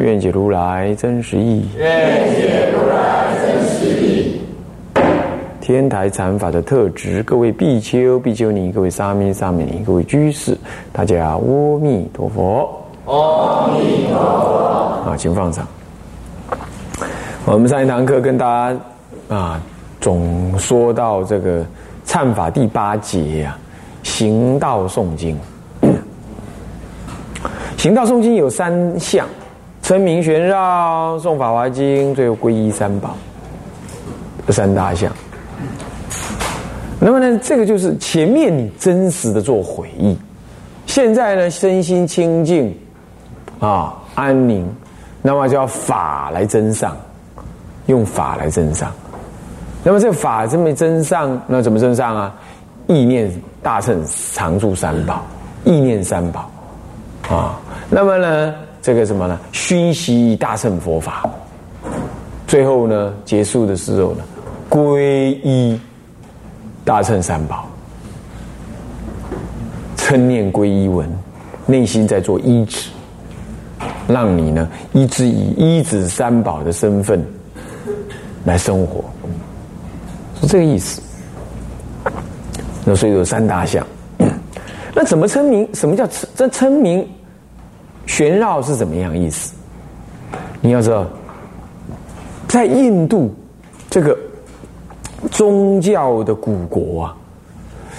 愿解如来真实义。愿解如来真实义。天台禅法的特质，各位比丘、比丘尼，各位沙弥、沙弥尼，各位居士，大家阿弥陀佛。阿弥陀佛。啊，请放上。我们上一堂课跟大家啊，总说到这个忏法第八节啊，行道诵经。行道诵经有三项：声名玄绕、诵法华经，最后皈依三宝。这三大项。那么呢，这个就是前面你真实的做回忆，现在呢身心清净啊安宁，那么叫法来增上，用法来增上。那么这法这么增上，那怎么增上啊？意念大乘常住三宝，意念三宝啊。那么呢，这个什么呢？熏习大乘佛法，最后呢结束的时候呢，皈依。大乘三宝，称念皈依文，内心在做依止，让你呢一直以依止三宝的身份来生活，是这个意思。那所以有三大项，那怎么称名？什么叫称这称名？玄绕是怎么样意思？你要知道，在印度这个。宗教的古国啊，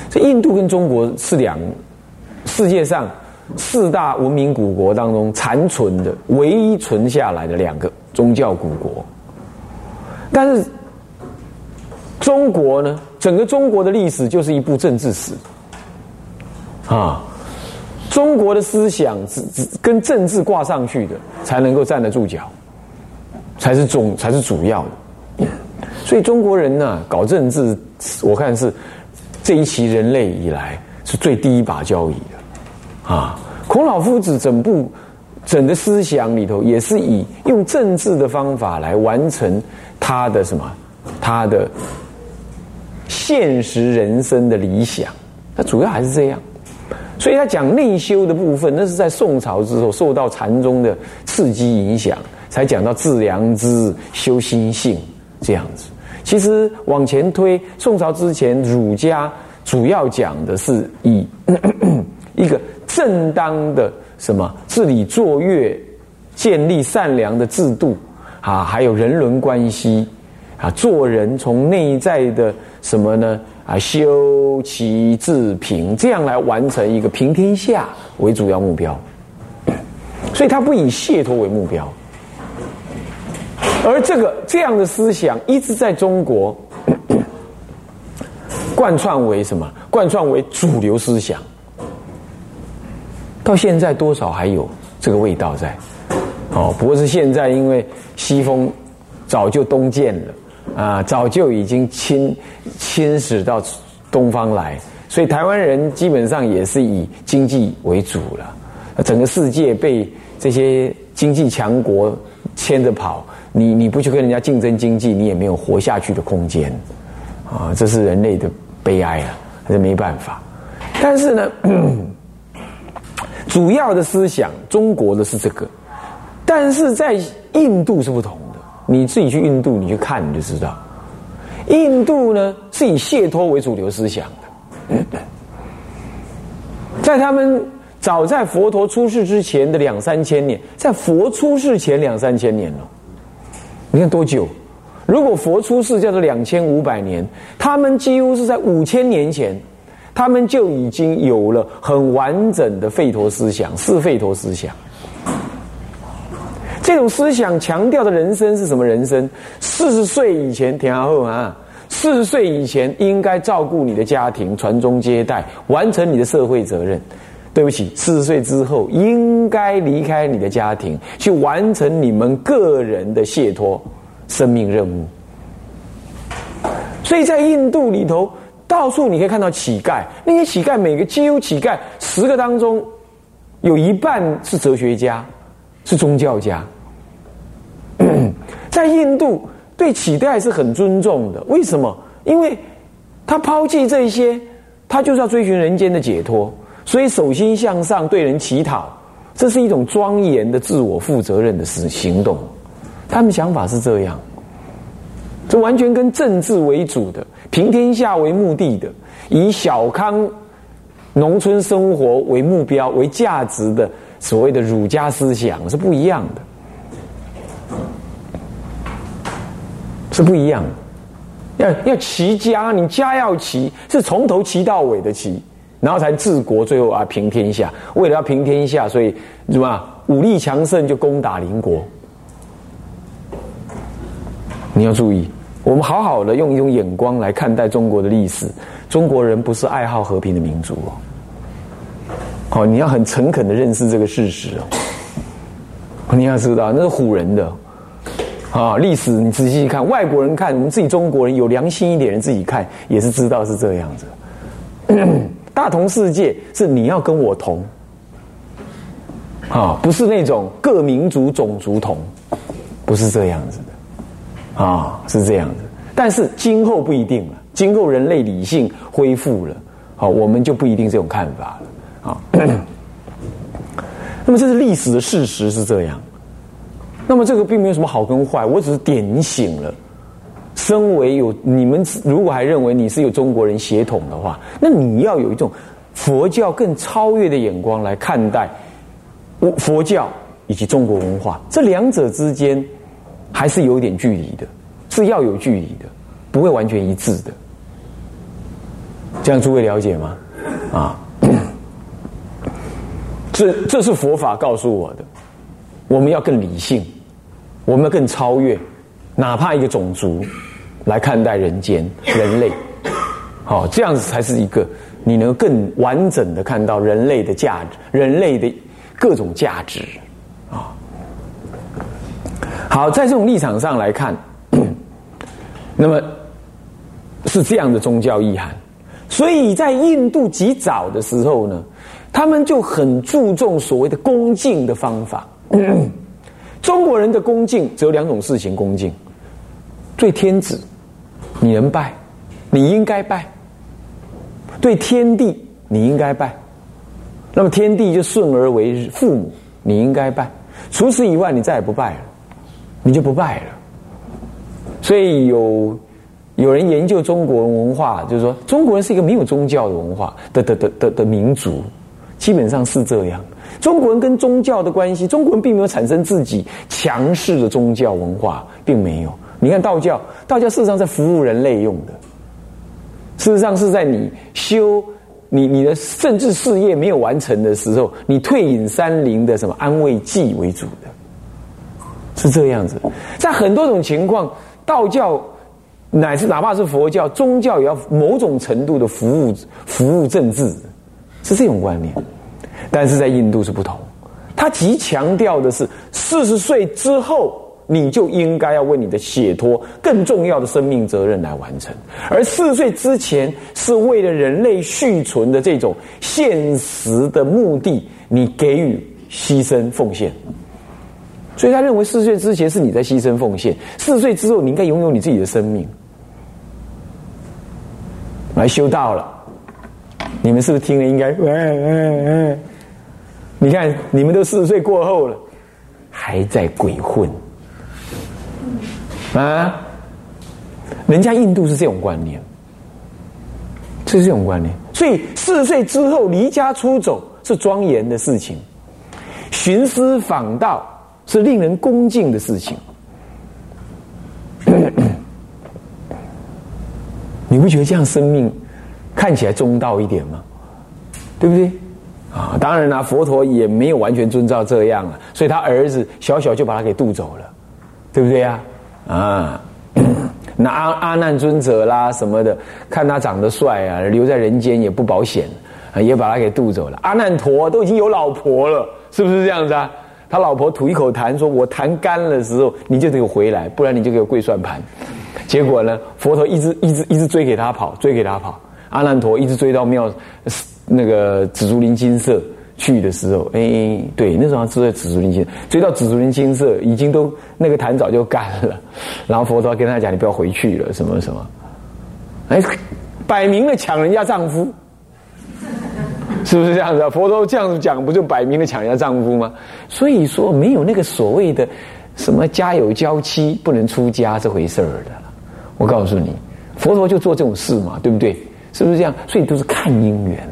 这印度跟中国是两世界上四大文明古国当中残存的唯一存下来的两个宗教古国。但是中国呢，整个中国的历史就是一部政治史啊，中国的思想只只跟政治挂上去的，才能够站得住脚，才是总才是主要的。所以中国人呢，搞政治，我看是这一期人类以来是最低一把交椅的啊。孔老夫子整部整个思想里头，也是以用政治的方法来完成他的什么，他的现实人生的理想。他主要还是这样。所以他讲内修的部分，那是在宋朝之后受到禅宗的刺激影响，才讲到致良知、修心性这样子。其实往前推，宋朝之前，儒家主要讲的是以 一个正当的什么治理作乐，建立善良的制度啊，还有人伦关系啊，做人从内在的什么呢啊，修齐治平，这样来完成一个平天下为主要目标。所以他不以解脱为目标。而这个这样的思想一直在中国 贯穿为什么？贯穿为主流思想，到现在多少还有这个味道在。哦，不过是现在因为西风早就东渐了啊，早就已经侵侵蚀到东方来，所以台湾人基本上也是以经济为主了。整个世界被这些经济强国牵着跑。你你不去跟人家竞争经济，你也没有活下去的空间，啊，这是人类的悲哀啊，这没办法。但是呢，主要的思想，中国的是这个，但是在印度是不同。你自己去印度，你去看你就知道，印度呢是以解脱为主流思想的，在他们早在佛陀出世之前的两三千年，在佛出世前两三千年了。你看多久？如果佛出世叫做两千五百年，他们几乎是在五千年前，他们就已经有了很完整的吠陀思想，是吠陀思想。这种思想强调的人生是什么？人生四十岁以前田阿后啊，四十岁以前应该照顾你的家庭，传宗接代，完成你的社会责任。对不起，四十岁之后应该离开你的家庭，去完成你们个人的解脱生命任务。所以在印度里头，到处你可以看到乞丐，那些乞丐每个几乎乞丐十个当中，有一半是哲学家，是宗教家。在印度，对乞丐是很尊重的。为什么？因为他抛弃这些，他就是要追寻人间的解脱。所以，手心向上，对人乞讨，这是一种庄严的自我负责任的事行动。他们想法是这样，这完全跟政治为主的、平天下为目的的、以小康农村生活为目标、为价值的所谓的儒家思想是不一样的，不一样。要要齐家，你家要齐，是从头齐到尾的齐。然后才治国，最后啊平天下。为了要平天下，所以什么武力强盛就攻打邻国。你要注意，我们好好的用一种眼光来看待中国的历史。中国人不是爱好和平的民族哦。哦，你要很诚恳的认识这个事实哦。你要知道，那是唬人的啊！历史你仔细看，外国人看，我们自己中国人有良心一点人自己看，也是知道是这样子。大同世界是你要跟我同，啊，不是那种各民族种族同，不是这样子的，啊，是这样子。但是今后不一定了，今后人类理性恢复了，好，我们就不一定这种看法了，啊。那么这是历史的事实是这样，那么这个并没有什么好跟坏，我只是点醒了。身为有你们，如果还认为你是有中国人血统的话，那你要有一种佛教更超越的眼光来看待我佛教以及中国文化，这两者之间还是有一点距离的，是要有距离的，不会完全一致的。这样诸位了解吗？啊，这这是佛法告诉我的，我们要更理性，我们要更超越，哪怕一个种族。来看待人间人类，好，这样子才是一个你能更完整的看到人类的价值，人类的各种价值啊。好，在这种立场上来看，那么是这样的宗教意涵。所以在印度极早的时候呢，他们就很注重所谓的恭敬的方法。中国人的恭敬只有两种事情：恭敬对天子。你能拜，你应该拜。对天地，你应该拜。那么天地就顺而为父母，你应该拜。除此以外，你再也不拜了，你就不拜了。所以有有人研究中国文化，就是说中国人是一个没有宗教的文化的的的的的民族，基本上是这样。中国人跟宗教的关系，中国人并没有产生自己强势的宗教文化，并没有。你看道教，道教事实上在服务人类用的，事实上是在你修你你的政治事业没有完成的时候，你退隐山林的什么安慰剂为主的，是这样子。在很多种情况，道教乃至哪怕是佛教，宗教也要某种程度的服务服务政治，是这种观念。但是在印度是不同，他极强调的是四十岁之后。你就应该要为你的解脱更重要的生命责任来完成，而四十岁之前是为了人类续存的这种现实的目的，你给予牺牲奉献。所以他认为四十岁之前是你在牺牲奉献，四十岁之后你应该拥有你自己的生命，来修道了。你们是不是听了应该？你看你们都四十岁过后了，还在鬼混。啊，人家印度是这种观念，是这种观念。所以四十岁之后离家出走是庄严的事情，寻师访道是令人恭敬的事情。你不觉得这样生命看起来中道一点吗？对不对？啊，当然啦，佛陀也没有完全遵照这样啊，所以他儿子小小就把他给渡走了，对不对呀？啊，那阿阿难尊者啦什么的，看他长得帅啊，留在人间也不保险啊也把他给渡走了。阿难陀都已经有老婆了，是不是这样子啊？他老婆吐一口痰，说我痰干了时候，你就得回来，不然你就给我跪算盘。结果呢，佛陀一直一直一直追给他跑，追给他跑。阿难陀一直追到庙那个紫竹林金色去的时候，哎，对，那时候住在紫竹林金，追到紫竹林金色，已经都那个痰早就干了。然后佛陀跟他讲：“你不要回去了，什么什么。”哎，摆明了抢人家丈夫，是不是这样子啊？佛陀这样子讲，不就摆明了抢人家丈夫吗？所以说，没有那个所谓的什么家有娇妻不能出家这回事儿的。我告诉你，佛陀就做这种事嘛，对不对？是不是这样？所以都是看因缘，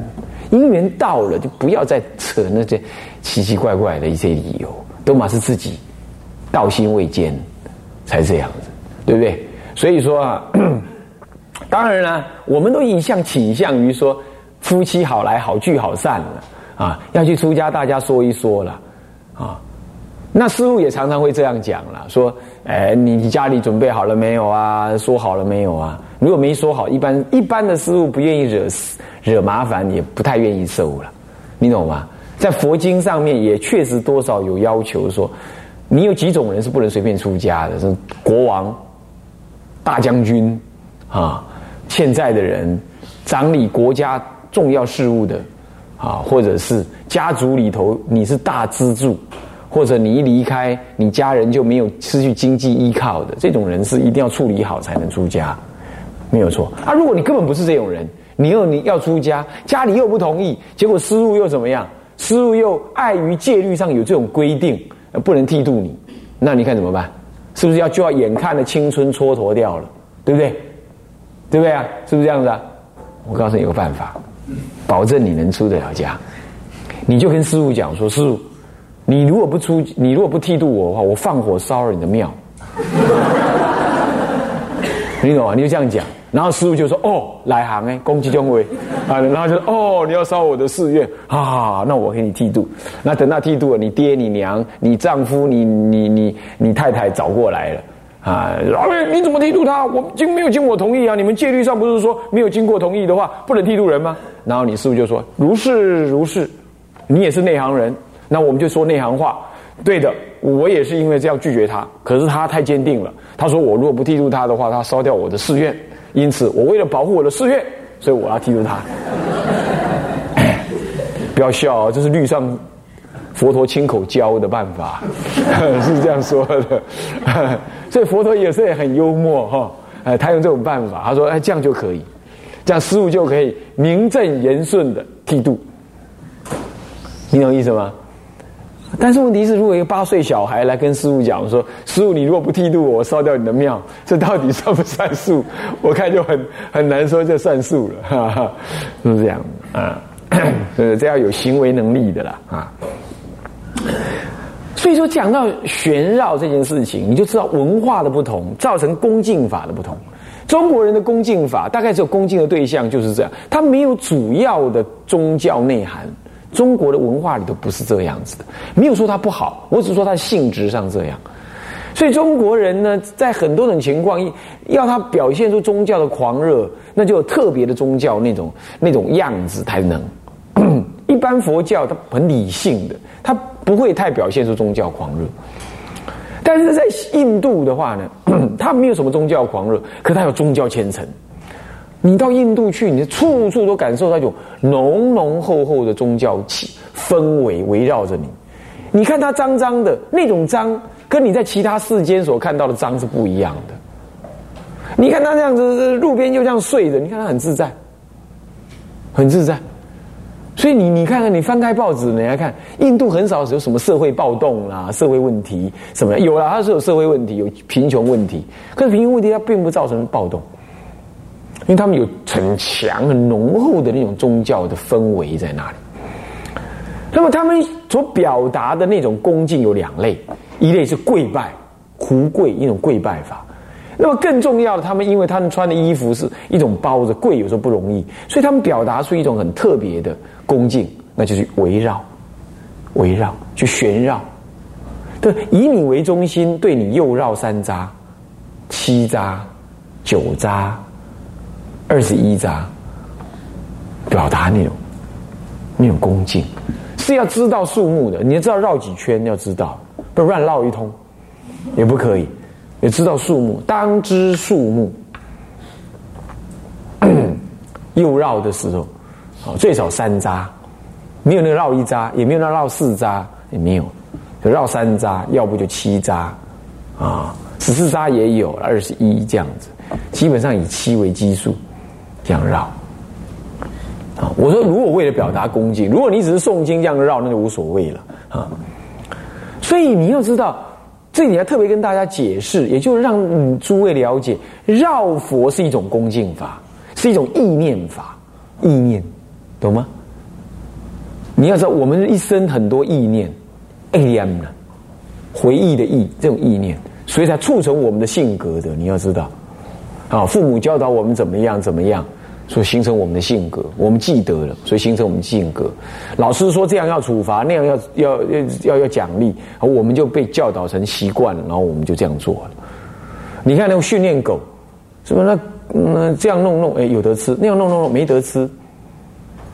因缘到了就不要再扯那些奇奇怪怪的一些理由，都嘛是自己道心未坚才这样子，对不对？所以说啊。当然了，我们都一向倾向于说夫妻好来好聚好散了啊，要去出家，大家说一说了啊。那师傅也常常会这样讲了，说：“哎，你家里准备好了没有啊？说好了没有啊？如果没说好，一般一般的师傅不愿意惹事惹麻烦，也不太愿意收了，你懂吗？在佛经上面也确实多少有要求说，你有几种人是不能随便出家的，是国王、大将军啊。”现在的人，掌理国家重要事务的，啊，或者是家族里头你是大支柱，或者你一离开，你家人就没有失去经济依靠的这种人，是一定要处理好才能出家，没有错。啊，如果你根本不是这种人，你又你要出家，家里又不同意，结果师傅又怎么样？师傅又碍于戒律上有这种规定，不能剃度你，那你看怎么办？是不是要就要眼看的青春蹉跎掉了，对不对？对不对啊？是不是这样子啊？我告诉你一个办法，保证你能出得了家。你就跟师傅讲说：“师傅，你如果不出，你如果不剃度我的话，我放火烧了你的庙。”你懂吗？你就这样讲，然后师傅就说：“哦，来行哎，攻击中威啊！”然后就哦，你要烧我的寺院啊？那我给你剃度。那等到剃度了，你爹、你娘、你丈夫、你、你、你、你太太找过来了。啊，老魏，你怎么剃度他？我经没有经我同意啊！你们戒律上不是说没有经过同意的话不能剃度人吗？然后你师傅就说如是如是，你也是内行人，那我们就说内行话。对的，我也是因为这样拒绝他，可是他太坚定了。他说我如果不剃度他的话，他烧掉我的寺院，因此我为了保护我的寺院，所以我要剃度他。不要笑啊，这是律上。佛陀亲口教的办法 是这样说的，所以佛陀也是很幽默哈，哎，他用这种办法，他说哎这样就可以，这样师傅就可以名正言顺的剃度，你懂意思吗？但是问题是，如果一个八岁小孩来跟师傅讲说，师傅你如果不剃度我，烧掉你的庙，这到底算不算数？我看就很很难说这算数了，哈哈，是这样啊，呃，这要有行为能力的啦啊。所以说，讲到玄绕这件事情，你就知道文化的不同造成恭敬法的不同。中国人的恭敬法大概只有恭敬的对象就是这样，他没有主要的宗教内涵。中国的文化里头不是这样子的，没有说它不好，我只说它性质上这样。所以中国人呢，在很多种情况，要他表现出宗教的狂热，那就有特别的宗教那种那种样子才能。一般佛教它很理性的，它不会太表现出宗教狂热。但是在印度的话呢，它没有什么宗教狂热，可它有宗教虔诚。你到印度去，你处处都感受到一种浓浓厚厚的宗教气氛围围绕着你。你看它脏脏的那种脏，跟你在其他世间所看到的脏是不一样的。你看它这样子，路边就这样睡着，你看它很自在，很自在。所以你你看看，你翻开报纸，你来看，印度很少有什么社会暴动啦、社会问题什么，有了它是有社会问题，有贫穷问题，可是贫穷问题它并不造成暴动，因为他们有很强、很浓厚的那种宗教的氛围在那里。那么他们所表达的那种恭敬有两类，一类是跪拜、胡跪一种跪拜法。那么更重要的，他们因为他们穿的衣服是一种包着，跪有时候不容易，所以他们表达出一种很特别的恭敬，那就是围绕、围绕、去旋绕，对，以你为中心，对你右绕三匝、七匝、九匝、二十一匝，表达那种那种恭敬，是要知道数目的。你要知道绕几圈，要知道，不乱绕一通也不可以。也知道数目，当知数目。又绕的时候，好最少三扎，没有那个绕一扎，也没有那绕四扎，也没有，就绕三扎，要不就七扎，啊，十四扎也有，二十一这样子，基本上以七为基数，这样绕。啊，我说如果为了表达恭敬，如果你只是诵经这样绕，那就无所谓了啊。所以你要知道，这里要特别跟大家解释，也就是让诸位了解，绕佛是一种恭敬法。是一种意念法，意念，懂吗？你要知道，我们一生很多意念，am 呢，回忆的忆，这种意念，所以才促成我们的性格的。你要知道，啊，父母教导我们怎么样怎么样，所以形成我们的性格，我们记得了，所以形成我们性格。老师说这样要处罚，那样要要要要要奖励，我们就被教导成习惯了，然后我们就这样做了。你看那个训练狗，是不是那？嗯，这样弄弄，哎，有得吃；那样弄弄弄，没得吃，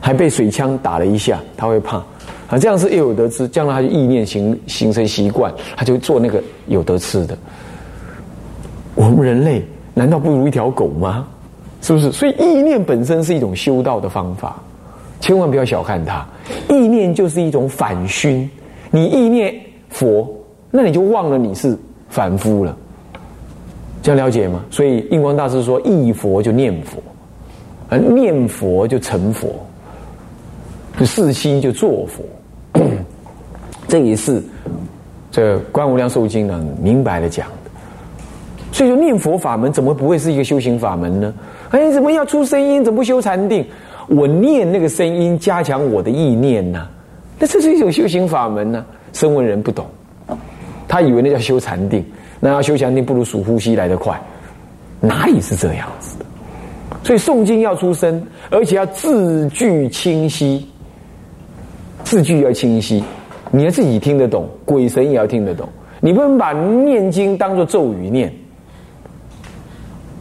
还被水枪打了一下，他会怕。啊，这样是又有得吃，将来他就意念形形成习惯，他就做那个有得吃的。我们人类难道不如一条狗吗？是不是？所以意念本身是一种修道的方法，千万不要小看它。意念就是一种反熏，你意念佛，那你就忘了你是凡夫了。这样了解吗？所以印光大师说：“忆佛就念佛，而念佛就成佛，就四心就做佛。”这也是这《观无量寿经》呢明白的讲的。所以说，念佛法门怎么不会是一个修行法门呢？哎，怎么要出声音？怎么不修禅定？我念那个声音，加强我的意念呢？那这是一种修行法门呢？声闻人不懂，他以为那叫修禅定。那要修禅定，不如数呼吸来得快，哪里是这样子的？所以诵经要出声，而且要字句清晰，字句要清晰，你要自己听得懂，鬼神也要听得懂。你不能把念经当做咒语念。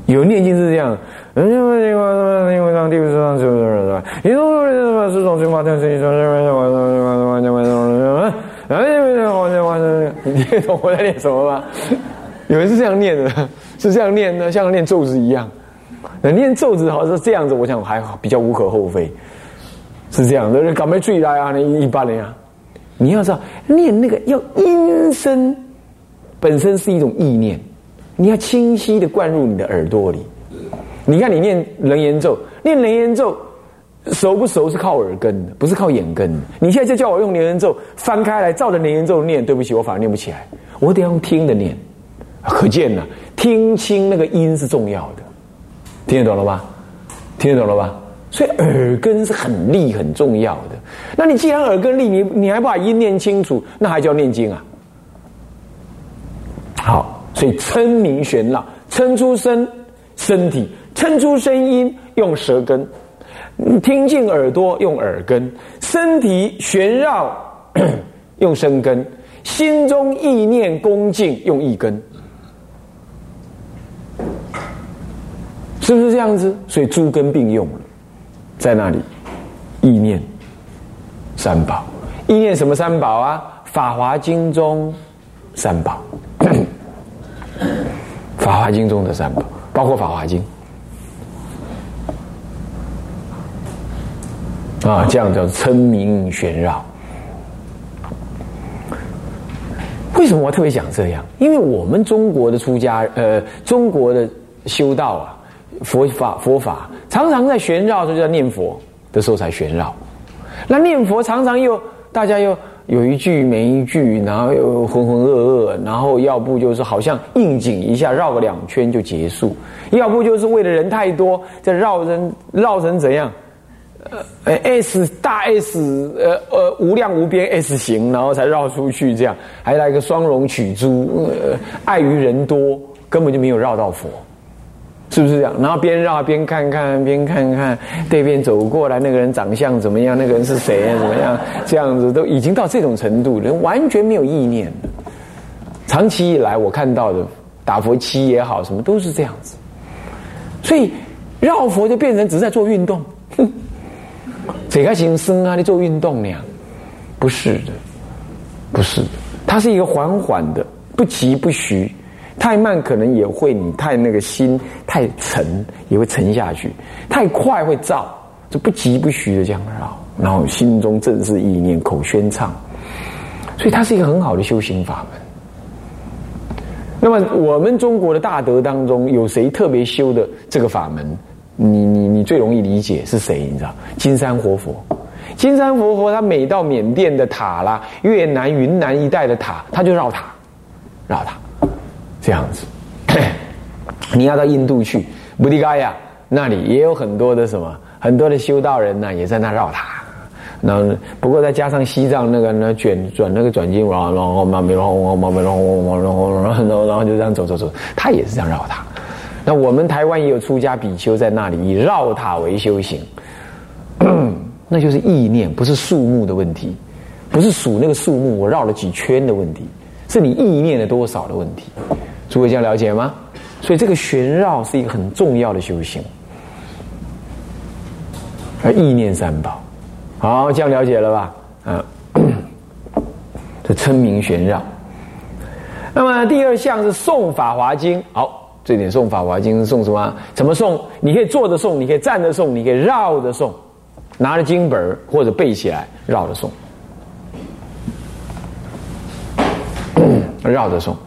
有念经是这样，人家问你话什么？你上第五章是不是？是吧？你说什么？是种什么？天生什么什么什么什么什么什么什么？哎，我我我，你懂我在念什么吗？有人是这样念的，是这样念的，像念咒子一样。那念咒子好像是这样子，我想还好，比较无可厚非，是这样的。赶快注意来啊！一般人啊，你要知道，念那个要音声本身是一种意念，你要清晰的灌入你的耳朵里。你看，你念人言咒，念人言咒。熟不熟是靠耳根的，不是靠眼根。你现在就叫我用连言咒翻开来，照着连言咒念，对不起，我反而念不起来。我得用听的念，可见呢，听清那个音是重要的。听得懂了吧？听得懂了吧？所以耳根是很利、很重要的。那你既然耳根利，你你还不把音念清楚，那还叫念经啊？好，所以称名玄绕，称出身身体，称出声音用舌根。听进耳朵用耳根，身体旋绕 用身根，心中意念恭敬用意根，是不是这样子？所以诸根并用了，在那里，意念三宝，意念什么三宝啊？《法华经》中三宝，《法华经》中的三宝，包括《法华经》。啊，这样叫称名玄绕。为什么我特别讲这样？因为我们中国的出家，呃，中国的修道啊，佛法佛法常常在玄绕，就在念佛的时候才玄绕。那念佛常常又大家又有一句没一句，然后又浑浑噩噩，然后要不就是好像应景一下绕个两圈就结束，要不就是为了人太多，在绕人绕成怎样？呃，S 大 S，呃呃，无量无边 S 型，然后才绕出去，这样还来个双龙取珠，呃，碍于人多，根本就没有绕到佛，是不是这样？然后边绕边看看，边看看对面走过来那个人长相怎么样，那个人是谁，怎么样？这样子都已经到这种程度，人完全没有意念长期以来我看到的打佛七也好，什么都是这样子，所以绕佛就变成只是在做运动。这个行生啊，你做运动那样，不是的，不是的，它是一个缓缓的，不急不徐，太慢可能也会你太那个心太沉，也会沉下去；太快会燥，就不急不徐的这样绕，然后心中正是意念，口宣唱，所以它是一个很好的修行法门。那么我们中国的大德当中，有谁特别修的这个法门？你你你最容易理解是谁？你知道？金山活佛，金山活佛他每到缅甸的塔啦、越南、云南一带的塔，他就绕塔，绕塔，这样子。你要到印度去，布迪嘎亚，那里也有很多的什么，很多的修道人呢，也在那绕塔。然后不过再加上西藏那个呢卷转那个转经，然后然后慢慢然后慢慢然后然后然后然后就这样走走走，他也是这样绕塔。那我们台湾也有出家比丘在那里以绕塔为修行，那就是意念，不是数目的问题，不是数那个数目我绕了几圈的问题，是你意念的多少的问题。诸位这样了解吗？所以这个旋绕是一个很重要的修行，而意念三宝，好，这样了解了吧？啊，这称名旋绕。那么第二项是诵《法华经》，好。这点送法华经是诵什么？怎么送？你可以坐着送，你可以站着送，你可以绕着送，拿着经本或者背起来绕着送，绕着送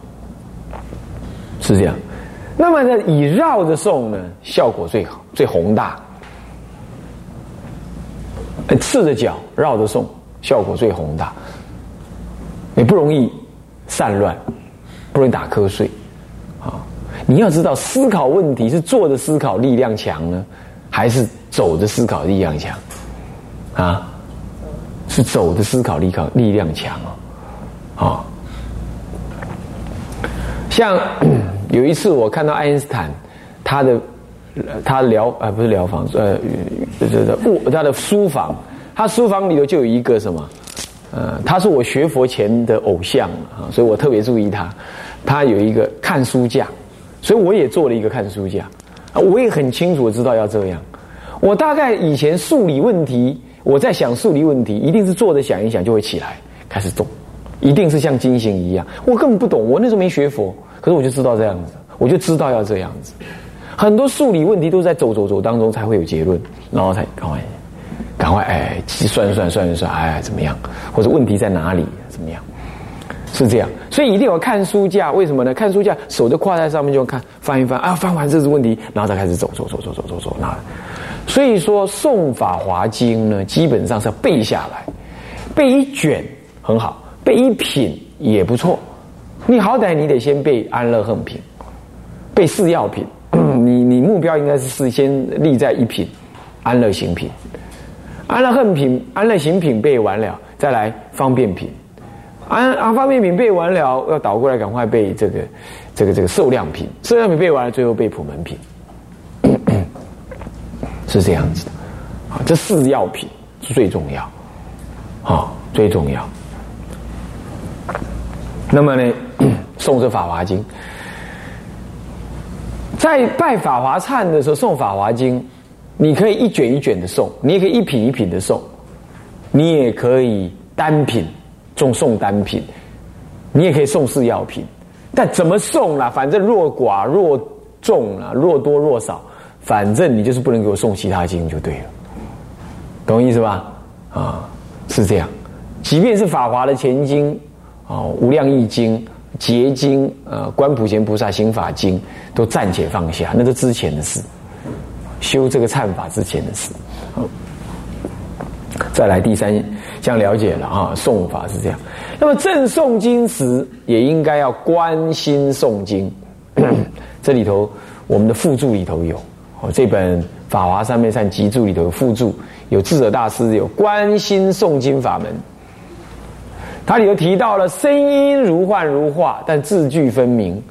是这样。那么呢，以绕着送呢，效果最好、最宏大。赤着脚绕着送，效果最宏大，也不容易散乱，不容易打瞌睡。你要知道，思考问题是坐着思考力量强呢，还是走着思考力量强？啊，是走着思考力考力量强哦，啊。像 有一次我看到爱因斯坦，他的他疗啊不是疗房，呃，这这卧他的书房，他书房里头就有一个什么，呃，他是我学佛前的偶像啊，所以我特别注意他，他有一个看书架。所以我也做了一个看书架，啊，我也很清楚知道要这样。我大概以前数理问题，我在想数理问题，一定是坐着想一想就会起来开始动，一定是像金星一样。我根本不懂，我那时候没学佛，可是我就知道这样子，我就知道要这样子。很多数理问题都是在走走走当中才会有结论，然后才赶快赶快哎算算算算哎怎么样，或者问题在哪里怎么样。是这样，所以一定要看书架。为什么呢？看书架，手就跨在上面就看，翻一翻啊，翻完这是问题，然后再开始走走走走走走走。那所以说，诵《法华经》呢，基本上是要背下来，背一卷很好，背一品也不错。你好歹你得先背安乐恨品，背四药品。你你目标应该是事先立在一品安乐行品，安乐恨品、安乐行品背完了，再来方便品。安安方便品背完了，要倒过来赶快背这个这个这个受量品，受量品背完了，最后背普门品，是这样子的。啊，这四要品是最重要，啊，最重要。那么呢，诵这法华经，在拜法华忏的时候诵法华经，你可以一卷一卷的诵，你也可以一品一品的诵，你也可以单品。送送单品，你也可以送四药品，但怎么送啦？反正若寡若重啊，若多若少，反正你就是不能给我送其他经就对了，懂意思吧？啊，是这样。即便是法华的前经啊，无量易经、结经、呃，观普贤菩萨行法经，都暂且放下，那是之前的事，修这个忏法之前的事。再来第三。这样了解了啊，诵法是这样。那么正诵经时，也应该要关心诵经。这里头，我们的附注里头有哦，这本《法华三昧善集注》里头有附注，有智者大师有关心诵经法门。它里头提到了声音如幻如化，但字句分明。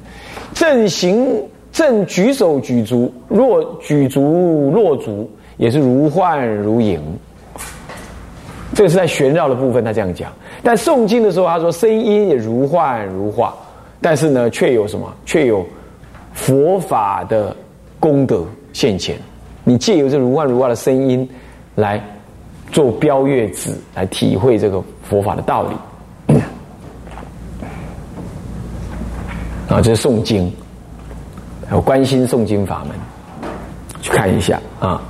正行正举手举足，若举足落足，也是如幻如影。这个是在玄绕的部分，他这样讲。但诵经的时候，他说声音也如幻如化，但是呢，却有什么？却有佛法的功德现前。你借由这如幻如化的声音来做标月子来体会这个佛法的道理。啊，这是诵经，有关心诵经法门，去看一下啊。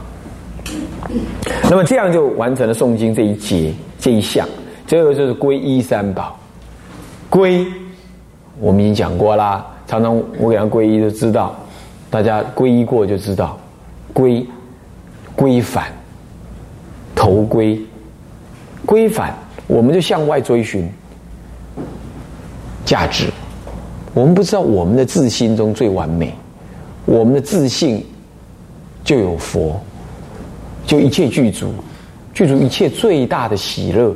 那么这样就完成了诵经这一节这一项。这个就是皈依三宝，皈，我们已经讲过啦。常常我给他皈依，就知道，大家皈依过就知道，皈，归返，头归，归返，我们就向外追寻价值。我们不知道我们的自心中最完美，我们的自信就有佛，就一切具足，具足一切最大的喜乐、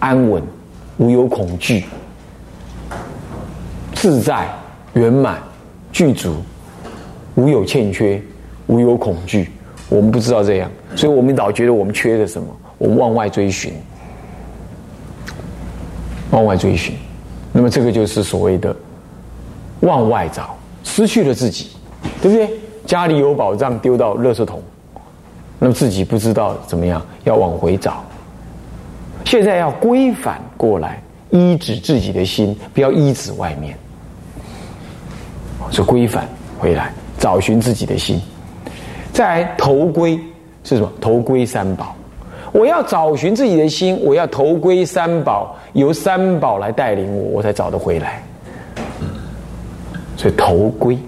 安稳，无有恐惧，自在圆满具足，无有欠缺，无有恐惧。我们不知道这样，所以我们老觉得我们缺的什么，我们往外追寻，往外追寻。那么这个就是所谓的。往外找，失去了自己，对不对？家里有宝藏丢到垃圾桶，那么自己不知道怎么样，要往回找。现在要归返过来，依止自己的心，不要依止外面，是归返回来，找寻自己的心。再来投归是什么？投归三宝。我要找寻自己的心，我要投归三宝，由三宝来带领我，我才找得回来。所以头归。